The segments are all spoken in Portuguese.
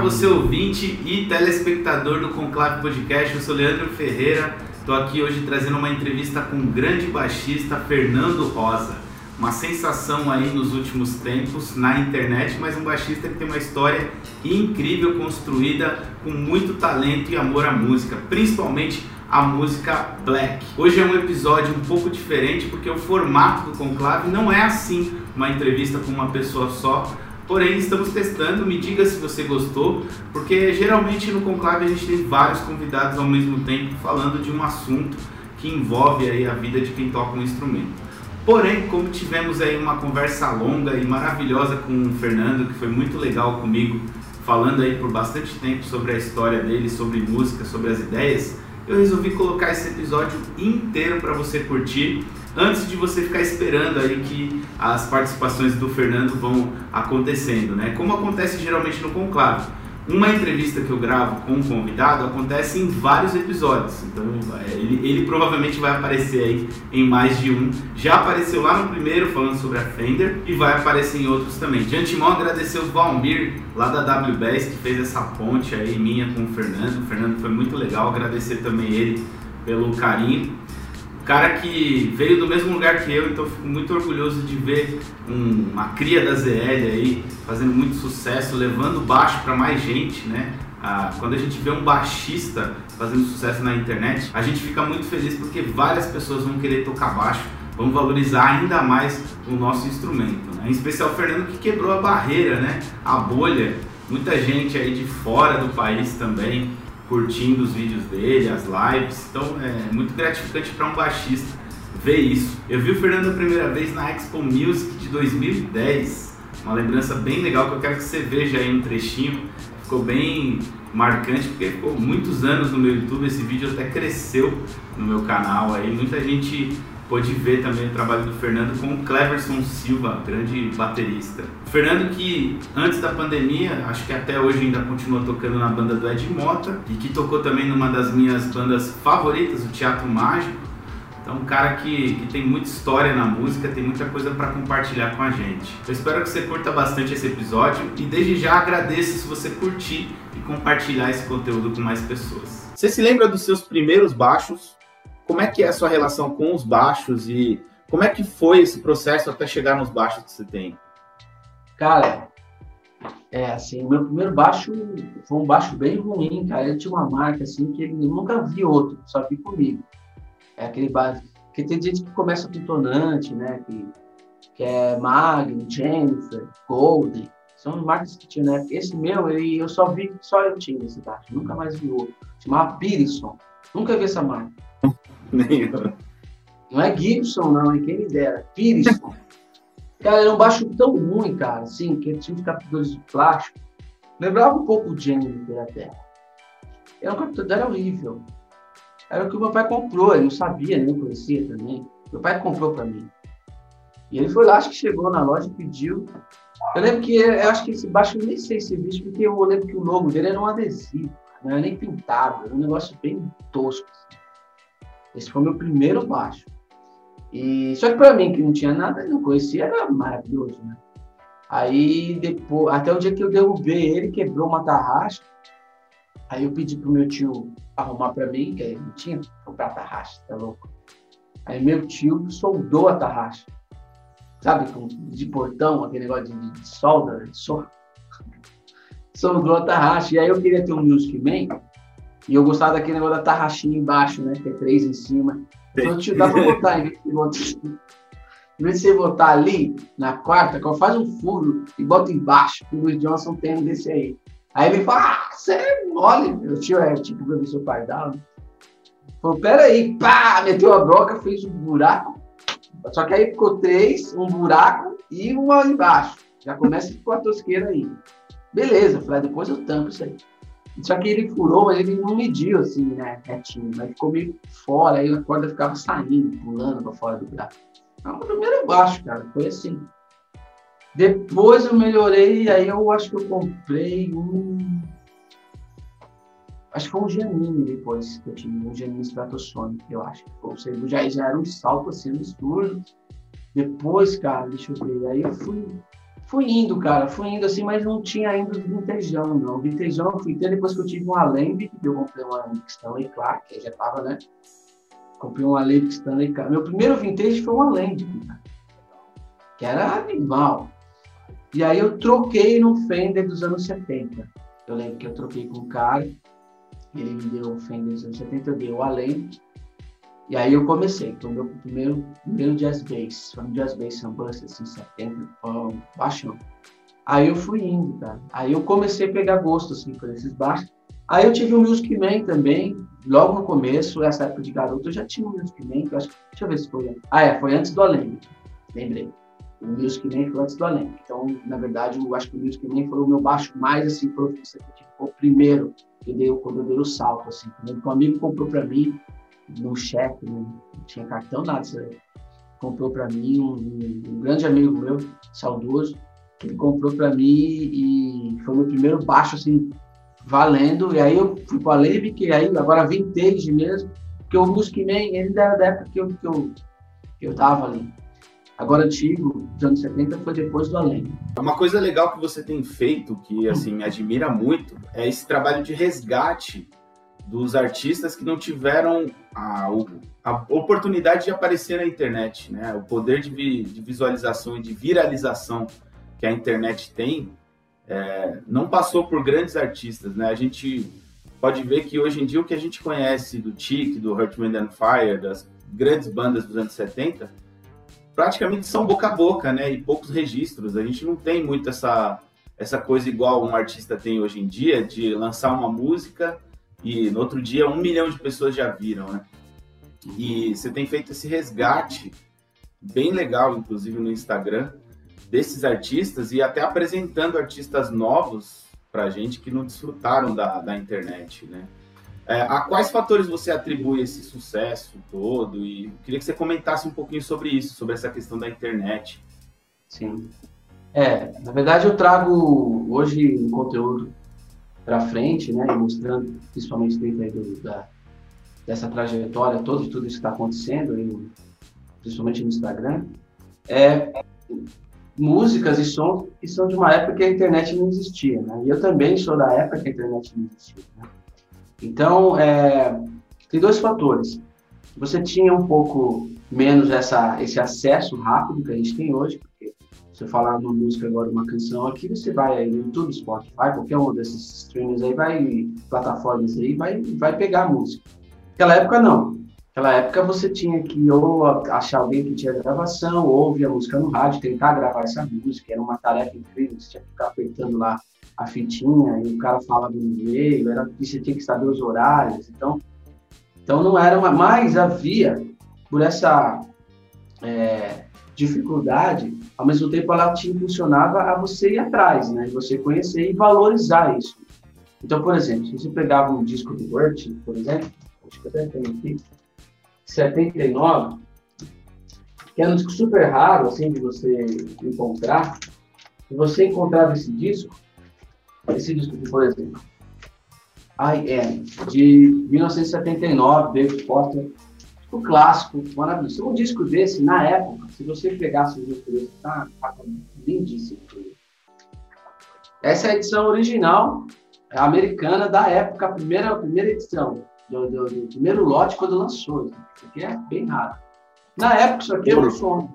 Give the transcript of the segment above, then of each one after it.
você ouvinte e telespectador do Conclave Podcast. Eu sou Leandro Ferreira. Estou aqui hoje trazendo uma entrevista com o grande baixista Fernando Rosa. Uma sensação aí nos últimos tempos na internet, mas um baixista que tem uma história incrível construída com muito talento e amor à música, principalmente a música black. Hoje é um episódio um pouco diferente porque o formato do Conclave não é assim, uma entrevista com uma pessoa só Porém, estamos testando, me diga se você gostou, porque geralmente no Conclave a gente tem vários convidados ao mesmo tempo falando de um assunto que envolve aí a vida de quem toca um instrumento. Porém, como tivemos aí uma conversa longa e maravilhosa com o Fernando, que foi muito legal comigo, falando aí por bastante tempo sobre a história dele, sobre música, sobre as ideias, eu resolvi colocar esse episódio inteiro para você curtir antes de você ficar esperando aí que as participações do Fernando vão acontecendo, né? Como acontece geralmente no conclave. Uma entrevista que eu gravo com um convidado acontece em vários episódios, então é, ele, ele provavelmente vai aparecer aí em mais de um. Já apareceu lá no primeiro falando sobre a Fender e vai aparecer em outros também. De antemão agradecer o Valmir lá da WBS que fez essa ponte aí minha com o Fernando. O Fernando foi muito legal, agradecer também ele pelo carinho cara que veio do mesmo lugar que eu, então fico muito orgulhoso de ver um, uma cria da ZL aí fazendo muito sucesso, levando baixo para mais gente, né? Ah, quando a gente vê um baixista fazendo sucesso na internet, a gente fica muito feliz porque várias pessoas vão querer tocar baixo, vão valorizar ainda mais o nosso instrumento. Né? Em especial o Fernando que quebrou a barreira, né? a bolha. Muita gente aí de fora do país também curtindo os vídeos dele, as lives. Então é muito gratificante para um baixista ver isso. Eu vi o Fernando a primeira vez na Expo Music de 2010, uma lembrança bem legal que eu quero que você veja aí um trechinho. Ficou bem marcante porque ficou muitos anos no meu YouTube, esse vídeo até cresceu no meu canal aí, muita gente pôde ver também o trabalho do Fernando com o Cleverson Silva, grande baterista. O Fernando que antes da pandemia, acho que até hoje ainda continua tocando na banda do Ed Mota e que tocou também numa das minhas bandas favoritas, o Teatro Mágico. Então, um cara que, que tem muita história na música, tem muita coisa para compartilhar com a gente. Eu espero que você curta bastante esse episódio e desde já agradeço se você curtir e compartilhar esse conteúdo com mais pessoas. Você se lembra dos seus primeiros baixos? Como é que é a sua relação com os baixos e como é que foi esse processo até chegar nos baixos que você tem? Cara, é assim, meu primeiro baixo foi um baixo bem ruim, cara. Ele tinha uma marca assim que ele nunca vi outro, só vi comigo. É aquele baixo. Porque tem gente que começa com tonante, né? Que, que é Magnum, Jennifer, Golden. São marcas que tinha, né? Esse meu, ele, eu só vi, só eu tinha esse baixo. Nunca mais vi outro. Chamava Pearson. Nunca vi essa marca. Nenhum. Não é Gibson, não, e quem me dera. Pearson. cara, era um baixo tão ruim, cara, assim, que ele tinha uns captadores de plástico. Lembrava um pouco o Jennifer até. Era um captador, horrível. Era o que o meu pai comprou, ele não sabia, nem conhecia também. Meu pai comprou para mim. E ele foi lá, acho que chegou na loja e pediu. Eu lembro que, eu acho que esse baixo, eu nem sei se existe, porque eu lembro que o logo dele era um adesivo, não era nem pintado, era um negócio bem tosco. Assim. Esse foi meu primeiro baixo. E só que para mim que não tinha nada, não conhecia, era maravilhoso, né? Aí depois, até o dia que eu derrubei ele, quebrou uma tarraxa. Aí eu pedi pro meu tio arrumar para mim, que ele não tinha comprar tarraxa, tá louco? Aí meu tio soldou a tarraxa. Sabe, de portão, aquele negócio de, de solda, de solda. soldou a tarraxa. E aí eu queria ter um Music Man, e eu gostava daquele negócio da tarraxinha embaixo, né? Que é três em cima. Então te dá pra botar, em vez de botar, em vez de você botar ali na quarta, faz um furo e bota embaixo. O Luiz Johnson tem um desse aí. Aí ele fala, ah, você é mole. Meu tio é tipo o professor Pardal. Né? Falou, peraí, pá, meteu a broca, fez um buraco. Só que aí ficou três, um buraco e uma embaixo. Já começa com a tosqueira aí. Beleza, falei, depois eu tampo isso aí. Só que ele furou, mas ele não mediu assim, né, retinho. Mas ficou meio fora, aí a corda ficava saindo, pulando para fora do braço. Então, o primeiro baixo, cara, foi assim. Depois eu melhorei, aí eu acho que eu comprei um. Acho que foi um Gemini depois que eu tive, um Gemini Stratosonic, eu acho. Ou seja, já, já era um salto assim estúdio. Depois, cara, deixa eu ver, aí eu fui fui indo, cara, fui indo assim, mas não tinha ainda o vintejão, não. O vintejão eu fui ter depois que eu tive um Alembic, que eu comprei uma Stanley Clark, que já tava, né? Comprei um Alembic Stanley Clark. Meu primeiro vintage foi um Alembic, que era animal. E aí eu troquei no Fender dos anos 70. Eu lembro que eu troquei com um cara, ele me deu o Fender dos anos 70, eu dei o Alembic, e aí eu comecei, então meu primeiro, primeiro jazz bass, foi um jazz bass Sunburst, assim, 70, um, baixão. Aí eu fui indo, cara. Aí eu comecei a pegar gosto, assim, por esses baixos. Aí eu tive o Music Man também, logo no começo, essa época de garoto, eu já tinha o Music Man, que eu acho deixa eu ver se foi. Ah, é, foi antes do Além, lembrei. O Music Man foi antes do Além. Então, na verdade, eu acho que o Music Man foi o meu baixo mais, assim, foi o primeiro que eu dei, quando eu dei o salto, assim. Quando um amigo comprou para mim, no cheque, né? não tinha cartão, nada. Você comprou para mim, um, um, grande amigo meu, saudoso, ele comprou para mim e foi o meu primeiro baixo, assim, valendo. E aí eu fui para a que aí agora vintage mesmo, porque o Music Man, ele era da época que eu, que eu, que eu tava ali. Agora, antigo, dos anos 70, foi depois do Além. Uma coisa legal que você tem feito, que assim me admira muito, é esse trabalho de resgate dos artistas que não tiveram a, a, oportunidade de aparecer na internet, né? O poder de, de visualização e de viralização que a internet tem é, não passou por grandes artistas, né? A gente pode ver que hoje em dia o que a gente conhece do Chic, do Hurt, Wind and Fire, das grandes bandas dos anos 70, praticamente são boca a boca, né? E poucos registros. A gente não tem muito essa, essa coisa igual um artista tem hoje em dia de lançar uma música e no outro dia um milhão de pessoas já viram, né? E você tem feito esse resgate bem legal, inclusive no Instagram, desses artistas e até apresentando artistas novos para gente que não desfrutaram da, da internet, né? É, a quais fatores você atribui esse sucesso todo? E queria que você comentasse um pouquinho sobre isso, sobre essa questão da internet. Sim. É, na verdade eu trago hoje um conteúdo para frente, né, mostrando, principalmente dentro do, da, dessa trajetória toda, de tudo isso que está acontecendo, aí, principalmente no Instagram, é músicas e sons que são de uma época que a internet não existia, né? E eu também sou da época que a internet não existia. Né? Então, é, tem dois fatores. Você tinha um pouco menos essa, esse acesso rápido que a gente tem hoje, você falar uma música agora, uma canção aqui, você vai aí no YouTube, Spotify, qualquer um desses streamers aí, vai, plataformas aí, vai, vai pegar a música. Naquela época, não. Naquela época, você tinha que ou achar alguém que tinha gravação, ou ouvir a música no rádio, tentar gravar essa música. Era uma tarefa incrível, você tinha que ficar apertando lá a fitinha, e o cara falava no meio, era, e você tinha que saber os horários. Então, então não era uma. Mas havia, por essa. É, dificuldade, ao mesmo tempo ela te impulsionava a você ir atrás, né? Você conhecer e valorizar isso. Então, por exemplo, se você pegava um disco do Word, por exemplo, acho que até tenho aqui, 79, que era um disco super raro, assim, de você encontrar, e você encontrava esse disco, esse disco aqui, por exemplo, I Am, de 1979, David Foster, o clássico, maravilhoso. Um disco desse, na época, se você pegasse um disco desse, tá, tá lindíssimo. Essa é a edição original americana da época, a primeira, a primeira edição, do, do, do primeiro lote quando lançou. Isso aqui é bem raro. Na época, isso aqui é um som.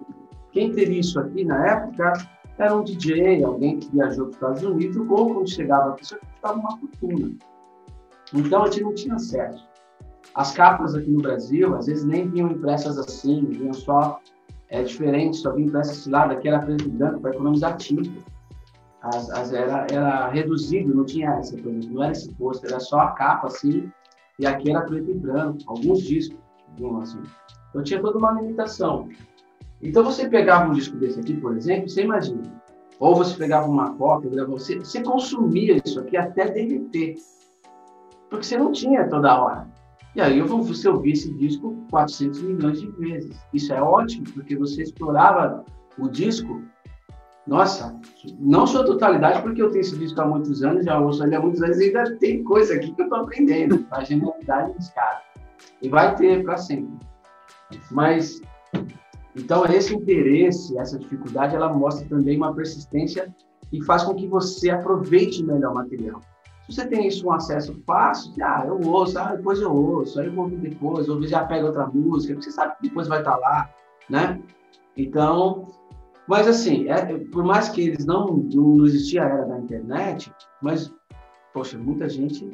Quem teria isso aqui na época era um DJ, alguém que viajou para os Estados Unidos, ou quando chegava aqui, isso aqui custava uma fortuna. Então a gente não tinha acesso. As capas aqui no Brasil, às vezes nem vinham impressas assim, vinham só é diferente, só vinha impressas esse lado, aqui era preto e branco para economizar tinta. As, as, era, era reduzido, não tinha essa coisa, não era esse pôster, era só a capa assim, e aqui era preto e branco, alguns discos vinham assim. Então tinha toda uma limitação. Então você pegava um disco desse aqui, por exemplo, você imagina, ou você pegava uma cópia, você, você consumia isso aqui até derreter, porque você não tinha toda hora. E aí você ouvir esse disco 400 milhões de vezes. Isso é ótimo, porque você explorava o disco, nossa, não sua totalidade, porque eu tenho esse disco há muitos anos, já ouço ele há muitos anos e ainda tem coisa aqui que eu estou aprendendo, a genialidade dos caras. E vai ter para sempre. Mas Então, esse interesse, essa dificuldade, ela mostra também uma persistência e faz com que você aproveite melhor o material. Se você tem isso um acesso fácil, ah, eu ouço, ah, depois eu ouço, aí eu vou ouvir depois, ou já pega outra música, porque você sabe que depois vai estar lá, né? Então, mas assim, é, por mais que eles não, não existia a era da internet, mas, poxa, muita gente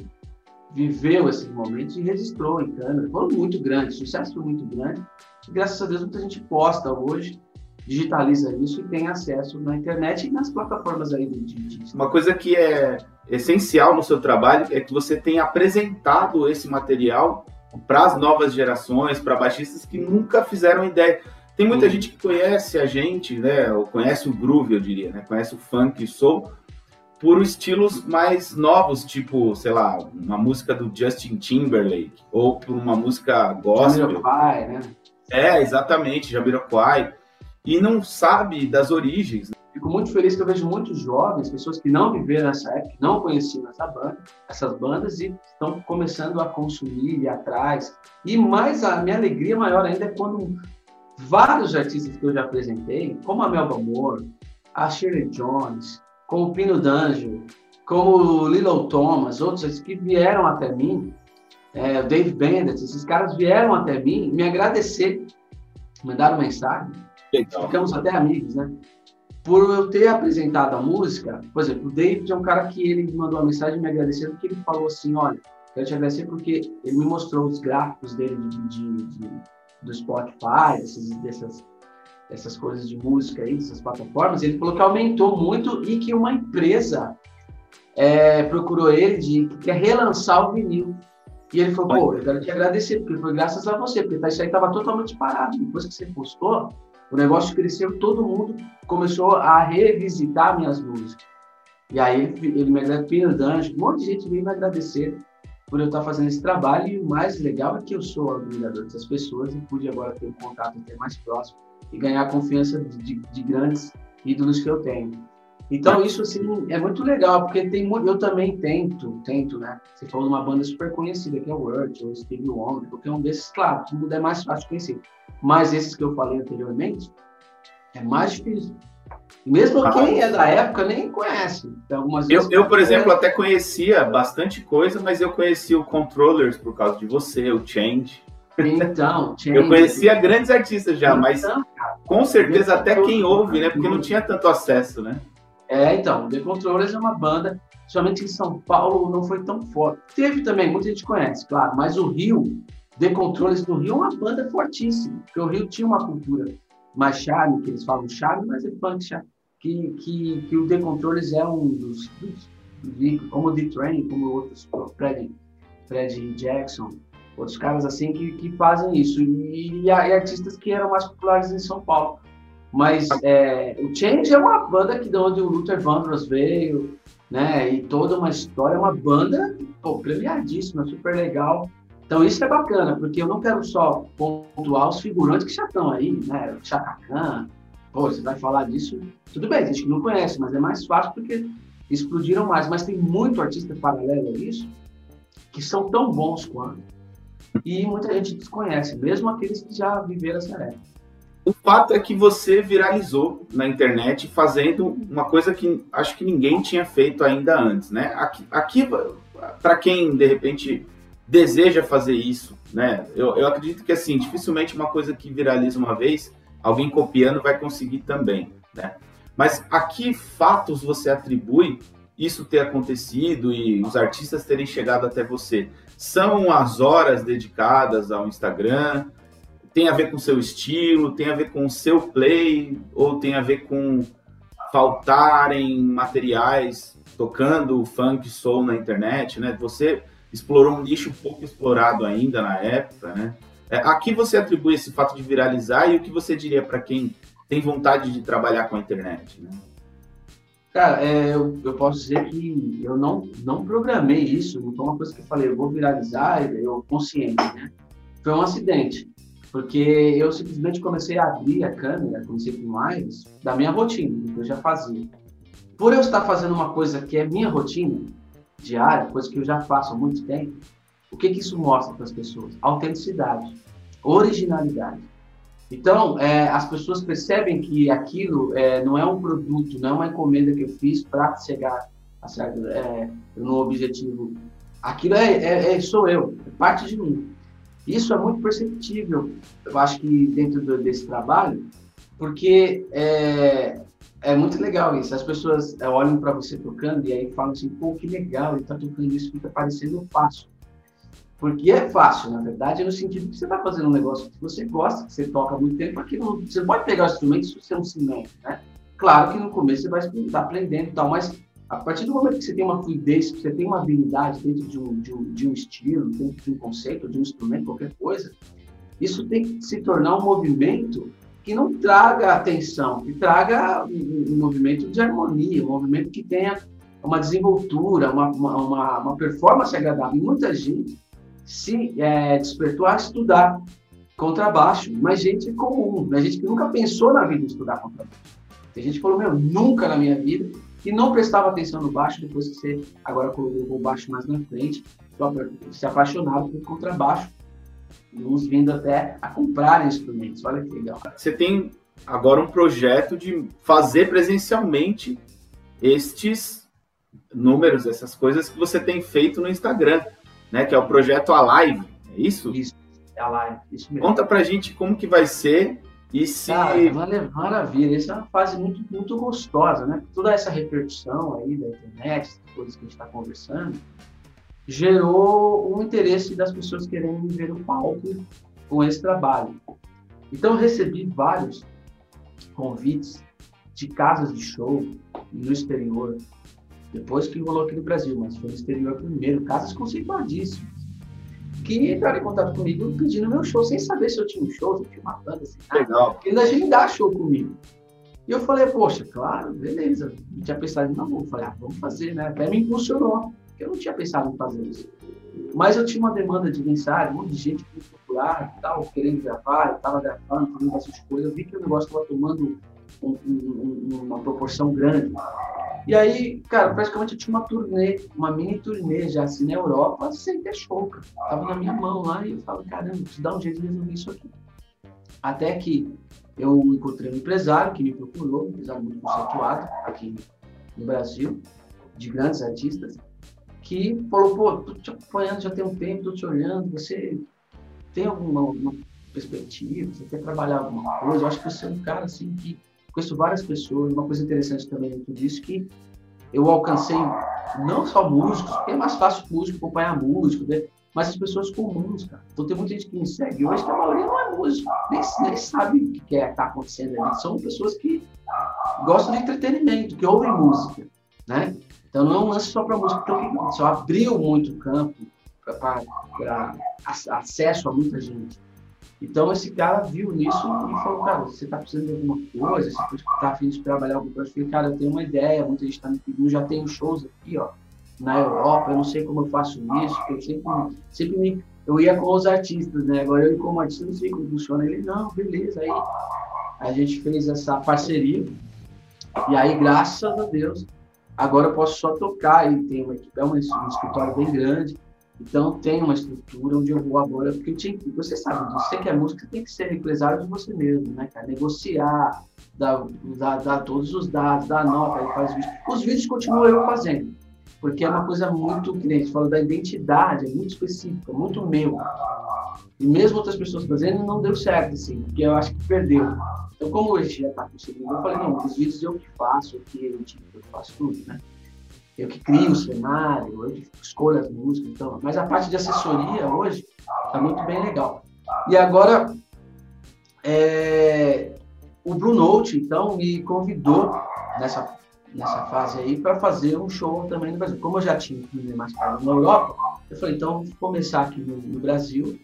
viveu esses momentos e registrou em câmera. Foram muito grandes, sucesso foi muito grande. E graças a Deus muita gente posta hoje, digitaliza isso e tem acesso na internet e nas plataformas aí do digital. Uma coisa que é essencial no seu trabalho é que você tenha apresentado esse material para as novas gerações, para baixistas que nunca fizeram ideia. Tem muita gente que conhece a gente, né, ou conhece o groove, eu diria, né, conhece o funk e soul, por estilos mais novos, tipo, sei lá, uma música do Justin Timberlake, ou por uma música gospel. Jamiroquai, né? É, exatamente, Jamiroquai. E não sabe das origens. Né? Fico muito feliz que eu vejo muitos jovens, pessoas que não viveram nessa época, não conheciam essa banda, essas bandas e estão começando a consumir, ir atrás. E mais a minha alegria maior ainda é quando vários artistas que eu já apresentei, como a Melba Moore, a Shirley Jones, como o Pino D'Angelo, como o Lilo Thomas, outros que vieram até mim, é, o Dave Bennett, esses caras vieram até mim me agradecer, mandaram mensagem, Legal. ficamos até amigos, né? Por eu ter apresentado a música, por exemplo, o David é um cara que ele mandou uma mensagem me agradecendo, porque ele falou assim, olha, quero te agradecer porque ele me mostrou os gráficos dele de, de, de do Spotify, dessas, dessas essas coisas de música aí, essas plataformas, ele falou que aumentou muito e que uma empresa é, procurou ele de que quer relançar o vinil. E ele falou, pô, eu quero te agradecer, porque foi graças a você, porque isso aí estava totalmente parado. Depois que você postou, o negócio cresceu, todo mundo começou a revisitar minhas músicas. E aí ele, me agradeceu, Danjo, um monte de gente veio me agradecer por eu estar fazendo esse trabalho. E o mais legal é que eu sou admirador dessas pessoas e pude agora ter um contato até mais próximo e ganhar a confiança de, de grandes ídolos que eu tenho. Então isso assim é muito legal porque tem eu também tento, tento, né? Você falou de uma banda super conhecida que é o Word ou Stevie Wonder, qualquer um desses, claro, tudo é mais fácil de conhecer. Mas esses que eu falei anteriormente é mais difícil. Mesmo ah, quem é da época nem conhece. Algumas eu, eu, por exemplo, até conhecia bastante coisa, mas eu conhecia o Controllers por causa de você, o Change. Então, Change. Eu conhecia grandes artistas já, então, mas com certeza até quem ouve, né? Porque não tinha tanto acesso, né? É, então, The Controllers é uma banda, somente em São Paulo não foi tão forte. Teve também, muita gente conhece, claro, mas o Rio, The Controllers do Rio é uma banda fortíssima, porque o Rio tinha uma cultura mais charme, que eles falam charme, mas é punk charme, que, que, que o The Controllers é um dos, dos, como o The Train, como outros, Fred, Fred Jackson, outros caras assim que, que fazem isso, e, e, artistas que eram mais populares em São Paulo. Mas é, o Change é uma banda que de onde o Luther Vandross veio, né? E toda uma história, uma banda pô, premiadíssima, super legal. Então isso é bacana, porque eu não quero só pontuar os figurantes que já estão aí, né? O Chaka Khan, pô, você vai falar disso, tudo bem, gente que não conhece, mas é mais fácil porque explodiram mais. Mas tem muito artista paralelo a isso que são tão bons quanto e muita gente desconhece, mesmo aqueles que já viveram essa época. O fato é que você viralizou na internet fazendo uma coisa que acho que ninguém tinha feito ainda antes, né? Aqui, aqui para quem de repente deseja fazer isso, né? Eu, eu acredito que assim, dificilmente uma coisa que viraliza uma vez, alguém copiando vai conseguir também, né? Mas a que fatos você atribui isso ter acontecido e os artistas terem chegado até você? São as horas dedicadas ao Instagram? Tem a ver com seu estilo? Tem a ver com o seu play? Ou tem a ver com faltarem materiais tocando funk soul na internet, né? Você explorou um nicho pouco explorado ainda na época, né? É, a que você atribui esse fato de viralizar e o que você diria para quem tem vontade de trabalhar com a internet, né? Cara, é, eu, eu, posso dizer que eu não, não programei isso, não foi uma coisa que eu falei, eu vou viralizar, eu consciente, né? Foi um acidente, porque eu simplesmente comecei a abrir a câmera, comecei com lives, da minha rotina, que eu já fazia. Por eu estar fazendo uma coisa que é minha rotina diária, coisa que eu já faço há muito tempo, o que, que isso mostra para as pessoas? Autenticidade, originalidade. Então, é, as pessoas percebem que aquilo é, não é um produto, não é uma encomenda que eu fiz para chegar a certo, é, no objetivo. Aquilo é, é, é, sou eu, é parte de mim. Isso é muito perceptível, eu acho que dentro do, desse trabalho, porque é, é muito legal isso. As pessoas é, olham para você tocando e aí falam assim, pô, que legal, ele está tocando isso, fica parecendo fácil. Porque é fácil, na verdade, no sentido que você está fazendo um negócio que você gosta, que você toca muito tempo, aqui não, você pode pegar o instrumento se você não se mete, né? Claro que no começo você vai estar aprendendo e tal, mas a partir do momento que você tem uma fluidez, que você tem uma habilidade dentro de um, de um, de um estilo, dentro de um conceito, de um instrumento, qualquer coisa, isso tem que se tornar um movimento que não traga atenção, que traga um, um movimento de harmonia, um movimento que tenha uma desenvoltura, uma, uma, uma performance agradável. E muita gente se é, despertou a estudar contrabaixo, mas gente comum, né? gente que nunca pensou na vida em estudar contrabaixo. Tem gente que falou, meu, nunca na minha vida, e não prestava atenção no baixo, depois que você agora colocou o baixo mais na frente, se apaixonaram por contrabaixo, uns vindo até a comprar instrumentos. Olha que legal. Você tem agora um projeto de fazer presencialmente estes números, essas coisas que você tem feito no Instagram né? Que é o projeto Alive, é isso? Isso, é Alive, isso mesmo. Conta pra gente como que vai ser e se... Cara, maravilha, essa é uma fase muito, muito gostosa, né? Toda essa repercussão aí da internet, coisas que a gente está conversando, gerou um interesse das pessoas querendo ver o palco com esse trabalho. Então, eu recebi vários convites de casas de show no exterior, depois que rolou aqui no Brasil, mas foi no exterior primeiro, casas conceituadíssimas, que entraram em contato comigo pedindo meu show, sem saber se eu tinha um show, se eu tinha uma banda, assim, Legal. Porque ainda agendar show comigo. E eu falei, poxa, claro, beleza. Não tinha pensado em não, vou. Falei, ah, vamos fazer, né? Até me impulsionou, porque eu não tinha pensado em fazer isso. Mas eu tinha uma demanda de mensagem, um monte de gente procurar e tal, querendo gravar, eu estava gravando, fazendo bastante coisa. Eu vi que o negócio estava tomando um, um, uma proporção grande. E aí, cara, praticamente eu tinha uma turnê, uma mini turnê já assim na Europa, sem ter show, cara. Tava na minha mão lá e eu falava, caramba, preciso dar um jeito de resolver isso aqui. Até que eu encontrei um empresário que me procurou, um empresário muito conceituado aqui no Brasil, de grandes artistas, que falou, pô, tô te acompanhando já tem um tempo, tô te olhando, você tem alguma perspectiva, você quer trabalhar alguma coisa? Eu acho que você é um cara assim que conheço várias pessoas, uma coisa interessante também dentro disso, que eu alcancei não só músicos, porque é mais fácil músico acompanhar músico, né? mas as pessoas comuns, cara. Então tem muita gente que me segue hoje que a maioria não é músico, nem, nem sabe o que é está acontecendo ali. São pessoas que gostam de entretenimento, que ouvem música, né? Então não é um lance só para música, então só abriu muito campo para acesso a muita gente. Então esse cara viu isso e falou, cara, você está precisando de alguma coisa, você está afim de trabalhar alguma coisa. Eu falei, cara, eu tenho uma ideia, muita gente está me pedindo, já tenho shows aqui, ó, na Europa, eu não sei como eu faço isso, eu sempre, sempre me, eu ia com os artistas, né? Agora eu como artista não sei como funciona. Ele, não, beleza. Aí a gente fez essa parceria e aí, graças a Deus, agora eu posso só tocar e tem uma equipe, é um escritório bem grande, então, tem uma estrutura onde eu vou agora, porque tinha, você sabe, você que é música tem que ser empresário de você mesmo, né, cara? Negociar, dar, dar, dar todos os dados, dar nota, ele faz vídeo. Os vídeos continuo eu fazendo, porque é uma coisa muito, que nem fala da identidade, é muito específica, muito meu. E mesmo outras pessoas fazendo, não deu certo, assim, porque eu acho que perdeu. Então, como hoje já está conseguindo, eu falei, não, os vídeos eu que faço, eu que edito, eu faço tudo, né? Eu que crio o cenário, eu que escolho as músicas, então, mas a parte de assessoria hoje está muito bem legal. E agora, é, o Blue Note, então, me convidou nessa, nessa fase aí para fazer um show também no Brasil. Como eu já tinha mais caro na Europa, eu falei, então, vou começar aqui no, no, Brasil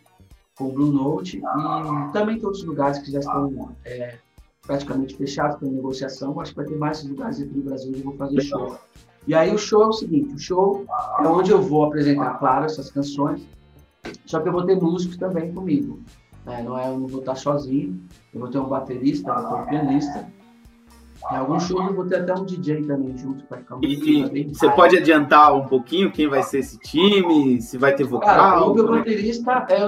com o Blue Note e também tem outros lugares que já estão é, praticamente fechados para negociação. Acho que vai ter mais lugares aqui no Brasil onde eu vou fazer show. E aí o show é o seguinte, o show é onde eu vou apresentar, claro, essas canções, só que eu vou ter músicos também comigo. Né? Não é, eu não vou estar sozinho, eu vou ter um baterista, eu vou ter um pianista. Em alguns shows eu vou ter até um DJ também junto para ficar E você pode adiantar um pouquinho quem vai ser esse time, se vai ter vocal? Cara, o meu baterista é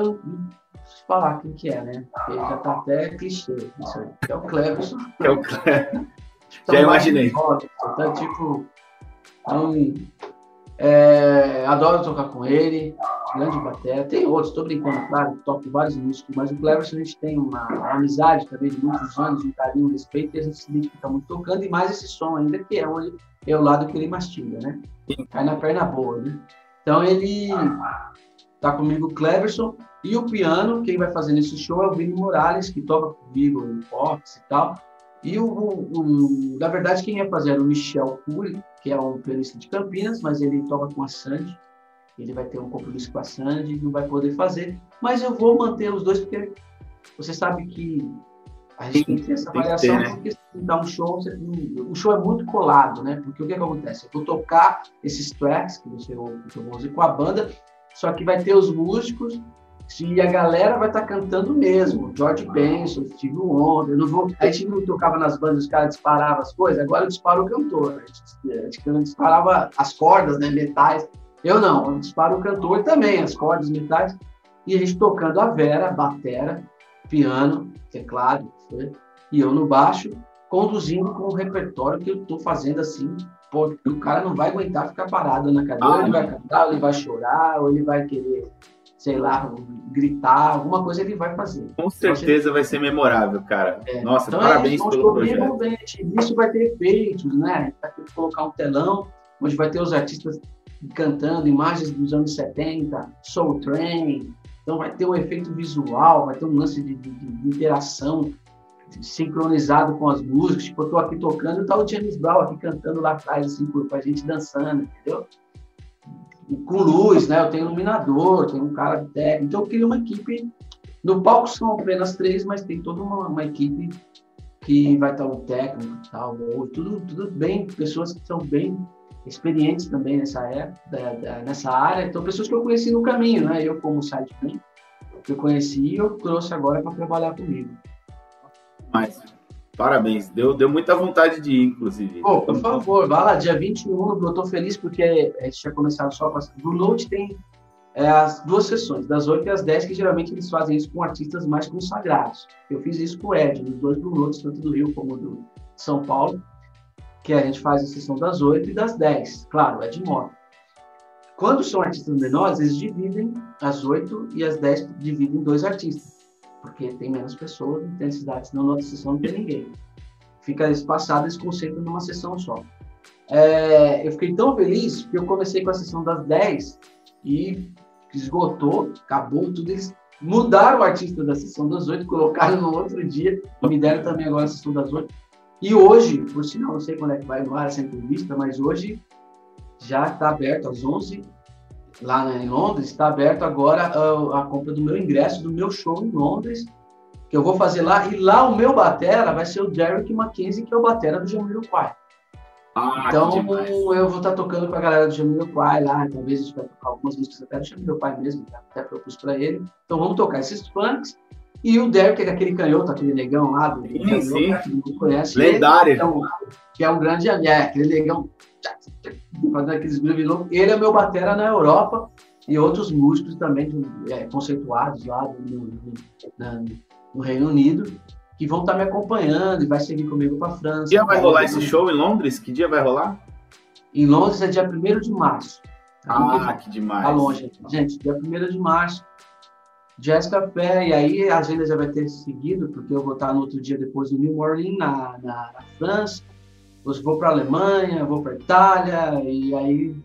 falar quem que é, né? Porque já tá até clichê isso aí. É o Cleverson. É o Cleverson. Então, já imaginei. Então, tipo, então, é, adoro tocar com ele, grande bateria. Tem outros, estou brincando, claro, toco vários músicos, mas o Cleverson a gente tem uma, uma, amizade também de muitos anos, um carinho, um respeito, e a gente se identifica muito tocando, e mais esse som ainda, que é onde é o lado que ele mastiga, né? Cai na perna boa, né? Então ele tá comigo o Cleverson e o piano, quem vai fazer nesse show é o Vini Morales, que toca comigo em Fox e tal. E o, o, na verdade, quem ia fazer era o Michel Cury, que é um pianista de Campinas, mas ele toca com a Sandy. Ele vai ter um compromisso com a Sandy, não vai poder fazer. Mas eu vou manter os dois, porque você sabe que a gente tem que ter essa variação, ter, né? porque se dá um show, você, o show é muito colado, né? Porque o que, é que acontece? Eu vou tocar esses tracks que você ouve, que eu vou fazer com a banda, só que vai ter os músicos e a galera vai estar tá cantando mesmo. George Benson, Steve Wonder. Eu não vou, a gente não tocava nas bandas, os caras disparavam as coisas, agora eu disparo o cantor. A gente, a gente disparava as cordas, né, metais. Eu não, eu disparo o cantor também, as cordas, metais. E a gente tocando a Vera, batera, piano, teclado, e eu no baixo, conduzindo com o repertório que eu estou fazendo assim, porque o cara não vai aguentar ficar parado na cadeira, ah, ele vai cantar, ou ele vai chorar, ou ele vai querer sei lá, gritar, alguma coisa ele vai fazer. Com certeza vai ser memorável, cara. É. Nossa, então, parabéns é, pelo projeto. Envolvente. Isso vai ter efeitos, né? Vai ter que colocar um telão, onde vai ter os artistas cantando imagens dos anos 70, Soul Train. Então vai ter um efeito visual, vai ter um lance de, de, de interação sincronizado com as músicas. Tipo, eu tô aqui tocando e tá o James Brown aqui cantando lá atrás, assim, com a gente dançando, entendeu? Com luz, né? Eu tenho iluminador, tenho um cara técnico. Então eu queria uma equipe. No palco são apenas três, mas tem toda uma, uma equipe que vai estar o técnico tal, tudo, tudo bem, pessoas que são bem experientes também nessa, é, da, nessa área. Então, pessoas que eu conheci no caminho, né? Eu, como que eu conheci e eu trouxe agora para trabalhar comigo. Mas Parabéns, deu, deu muita vontade de ir, inclusive. Pô, por favor, vá lá, dia 21, eu estou feliz porque a gente tinha começado só com. Do Note tem é, as duas sessões, das 8 às 10, que geralmente eles fazem isso com artistas mais consagrados. Eu fiz isso com o Ed, nos dois Blue Notes, tanto do Rio como do São Paulo, que a gente faz a sessão das 8 e das 10. Claro, é de moto. Quando são artistas menores, eles dividem as 8 e as 10 dividem em dois artistas porque tem menos pessoas, não tem senão na sessão não tem ninguém. Fica espaçado esse conceito numa sessão só. É, eu fiquei tão feliz que eu comecei com a sessão das 10 e esgotou, acabou tudo. Eles mudaram o artista da sessão das 8, colocaram no outro dia, me deram também agora a sessão das 8. E hoje, por sinal, não sei quando é que vai no ar essa entrevista, mas hoje já está aberto às 11 lá em Londres, está aberto agora a, a, compra do meu ingresso, do meu show em Londres, que eu vou fazer lá. E lá o meu batera vai ser o Derek Mackenzie, que é o batera do Jamiroquai. Ah, então eu vou estar tá tocando com a galera do Jamiroquai lá, talvez a gente vai tocar algumas músicas até do Jamiroquai mesmo, até propus para ele. Então vamos tocar esses funks. E o Derek, que é aquele canhoto, aquele negão lá do sim, canhoto, sim. que não conhece. Lendário. Ele, que, é que é um grande. É, aquele negão fazendo aqueles groove loucos. Ele é meu batera na Europa e outros músicos também é, conceituados lá no, no, na, no, Reino Unido que vão estar me acompanhando e vai seguir comigo para França. Que dia vai rolar esse show em Londres? Que dia vai rolar? Em Londres é dia 1 de março. Ah, que demais. Tá longe. Gente, dia 1 de março. Jazz Café, e aí a agenda já vai ter seguido, porque eu vou estar no outro dia depois no New Orleans, na, na, na França vou para a Alemanha, vou para a Itália, e aí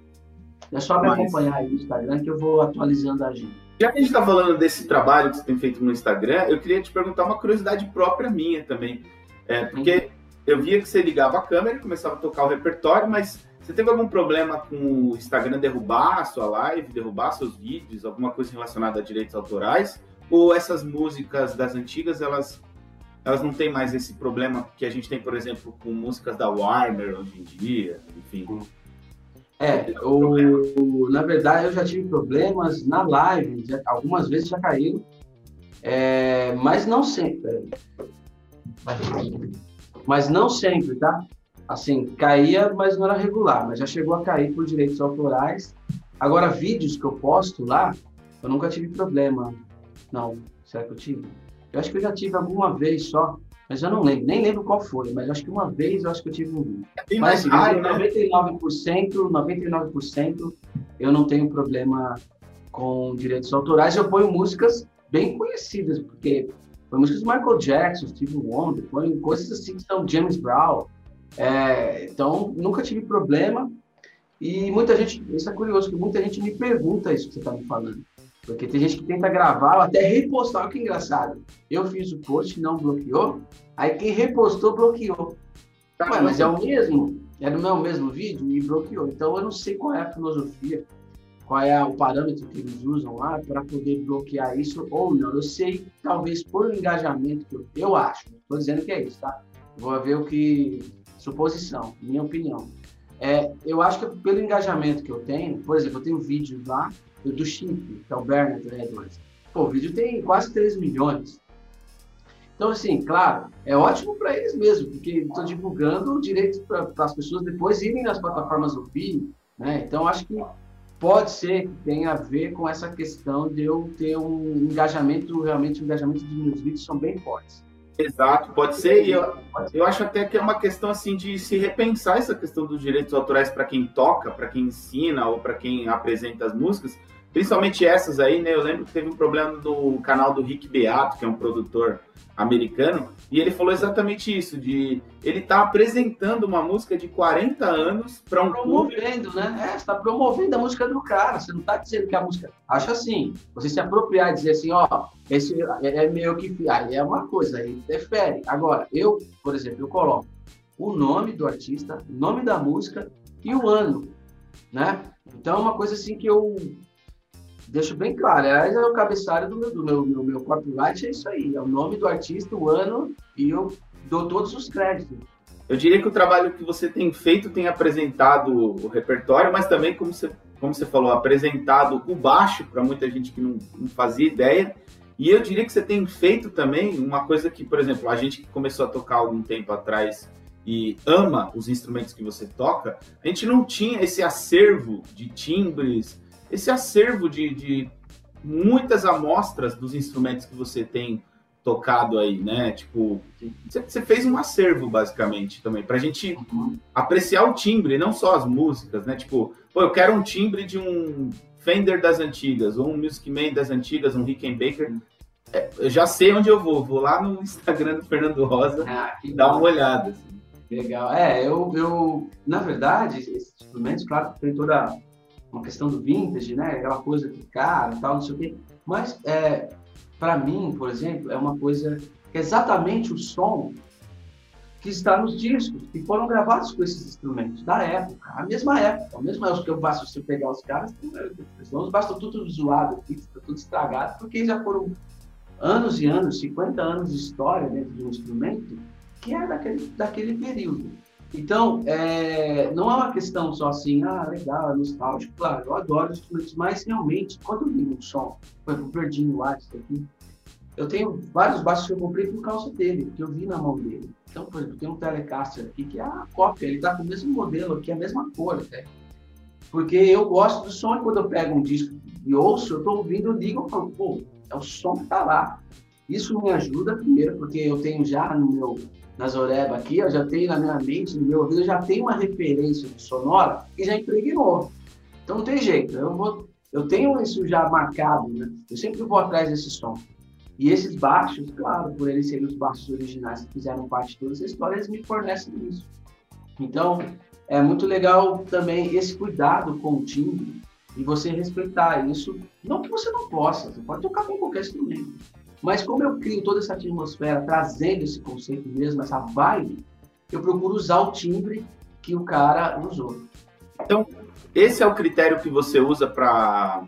é só me Mas... acompanhar aí no Instagram que eu vou atualizando a agenda. Já que a gente está falando desse trabalho que você tem feito no Instagram, eu queria te perguntar uma curiosidade própria minha também. É, porque eu via que você ligava a câmera e começava a tocar o repertório, mas você teve algum problema com o Instagram derrubar a sua live, derrubar seus vídeos, alguma coisa relacionada a direitos autorais? Ou essas músicas das antigas, elas elas não têm mais esse problema que a gente tem, por exemplo, com músicas da Warner hoje em dia, enfim. É, o, na verdade eu já tive problemas na live, já, algumas vezes já caíram, é, mas não sempre. Mas não sempre, tá? Assim, caía, mas não era regular, mas já chegou a cair por direitos autorais. Agora, vídeos que eu posto lá, eu nunca tive problema, não Será que eu tive? Eu acho que eu já tive alguma vez só, mas eu não lembro, nem lembro qual foi, mas acho que uma vez eu acho que eu tive um. É mas assim, raro, 99%, 99% eu não tenho problema com direitos autorais. Eu ponho músicas bem conhecidas, porque foi músicas do Michael Jackson, Steve Wonder, foi coisas assim que são James Brown. É, então, nunca tive problema. E muita gente, isso é curioso, que muita gente me pergunta isso que você está me falando. Porque tem gente que tenta gravar ou até repostar, olha que engraçado. Eu fiz o post, não bloqueou, aí quem repostou bloqueou. Ué, mas é o mesmo? É no meu mesmo vídeo e bloqueou. Então eu não sei qual é a filosofia, qual é o parâmetro que eles usam lá para poder bloquear isso ou não. Eu sei, talvez por um engajamento que eu, eu acho, estou dizendo que é isso, tá? Vou ver o que. Suposição, minha opinião. É, eu acho que pelo engajamento que eu tenho, por exemplo, eu tenho vídeos lá do Chimp, que é o Bernard Edwards. Pô, o vídeo tem quase 3 milhões. Então, assim, claro, é ótimo para eles mesmo, porque estou divulgando o direito para as pessoas depois irem nas plataformas ouvir, né? Então, acho que pode ser que tenha a ver com essa questão de eu ter um engajamento, realmente, o engajamento dos meus vídeos são bem fortes. Exato, pode ser. E eu, eu acho até que é uma questão assim de se repensar essa questão dos direitos autorais para quem toca, para quem ensina ou para quem apresenta as músicas, Principalmente essas aí, né? Eu lembro que teve um problema no canal do Rick Beato, que é um produtor americano, e ele falou exatamente isso, de ele tá apresentando uma música de 40 anos para um promovendo, público. né? É, você está promovendo a música do cara, você não está dizendo que a música, acho assim, você se apropriar e dizer assim, ó, esse é, é meu que aí é uma coisa, aí interfere. Agora, eu, por exemplo, eu coloco o nome do artista, o nome da música e o ano, né? Então é uma coisa assim que eu deixo bem claro. Aliás, é o cabeçalho do meu, do meu, do meu copyright, é isso aí. É o nome do artista, o ano, e eu dou todos os créditos. Eu diria que o trabalho que você tem feito tem apresentado o repertório, mas também, como você, como você falou, apresentado o baixo para muita gente que não, não fazia ideia. E eu diria que você tem feito também uma coisa que, por exemplo, a gente que começou a tocar algum tempo atrás e ama os instrumentos que você toca, a gente não tinha esse acervo de timbres, esse acervo de, de muitas amostras dos instrumentos que você tem tocado aí, né? Tipo, você fez um acervo basicamente também para a gente uhum. apreciar o timbre, não só as músicas, né? Tipo, pô, eu quero um timbre de um Fender das antigas, ou um Music Man das antigas, um Rickenbacker. É, eu já sei onde eu vou, vou lá no Instagram do Fernando Rosa ah, dar uma olhada. Assim. Legal. É, eu, eu, na verdade, esses instrumentos, claro, tem toda uma questão do vintage, né? Aquela coisa que cara, tal, não sei o quê. Mas é, para mim, por exemplo, é uma coisa que é exatamente o som que está nos discos que foram gravados com esses instrumentos da época, a mesma época, a mesma época que eu basta você pegar os caras, os basta tudo zoado aqui, está tudo estragado, porque já foram anos e anos, 50 anos de história dentro de um instrumento que é daquele, daquele período. Então, é, não é uma questão só assim, ah, legal, é nostálgico. Claro, eu adoro os instrumentos, mas realmente, quando eu ligo um som, por exemplo, o Verdinho Watts aqui, eu tenho vários baixos que eu comprei por causa dele, que eu vi na mão dele. Então, por exemplo, tem um Telecaster aqui que é a cópia, ele está com o mesmo modelo aqui, a mesma cor até. Porque eu gosto do som e quando eu pego um disco e ouço, eu estou ouvindo, eu ligo e falo, pô, é o som que está lá. Isso me ajuda, primeiro, porque eu tenho já no meu nas Oreba aqui, eu já tenho na minha mente, no meu ouvido, eu já tenho uma referência sonora e já impregnou. Então não tem jeito, eu, vou, eu tenho isso já marcado, né? Eu sempre vou atrás desse som. E esses baixos, claro, por eles serem os baixos originais que fizeram parte de toda essa história, eles me fornecem isso. Então, é muito legal também esse cuidado com o timbre e você respeitar isso. Não que você não possa, você pode tocar com qualquer instrumento. Mas como eu crio toda essa atmosfera, trazendo esse conceito mesmo, essa vibe, eu procuro usar o timbre que o cara usou. Então, esse é o critério que você usa para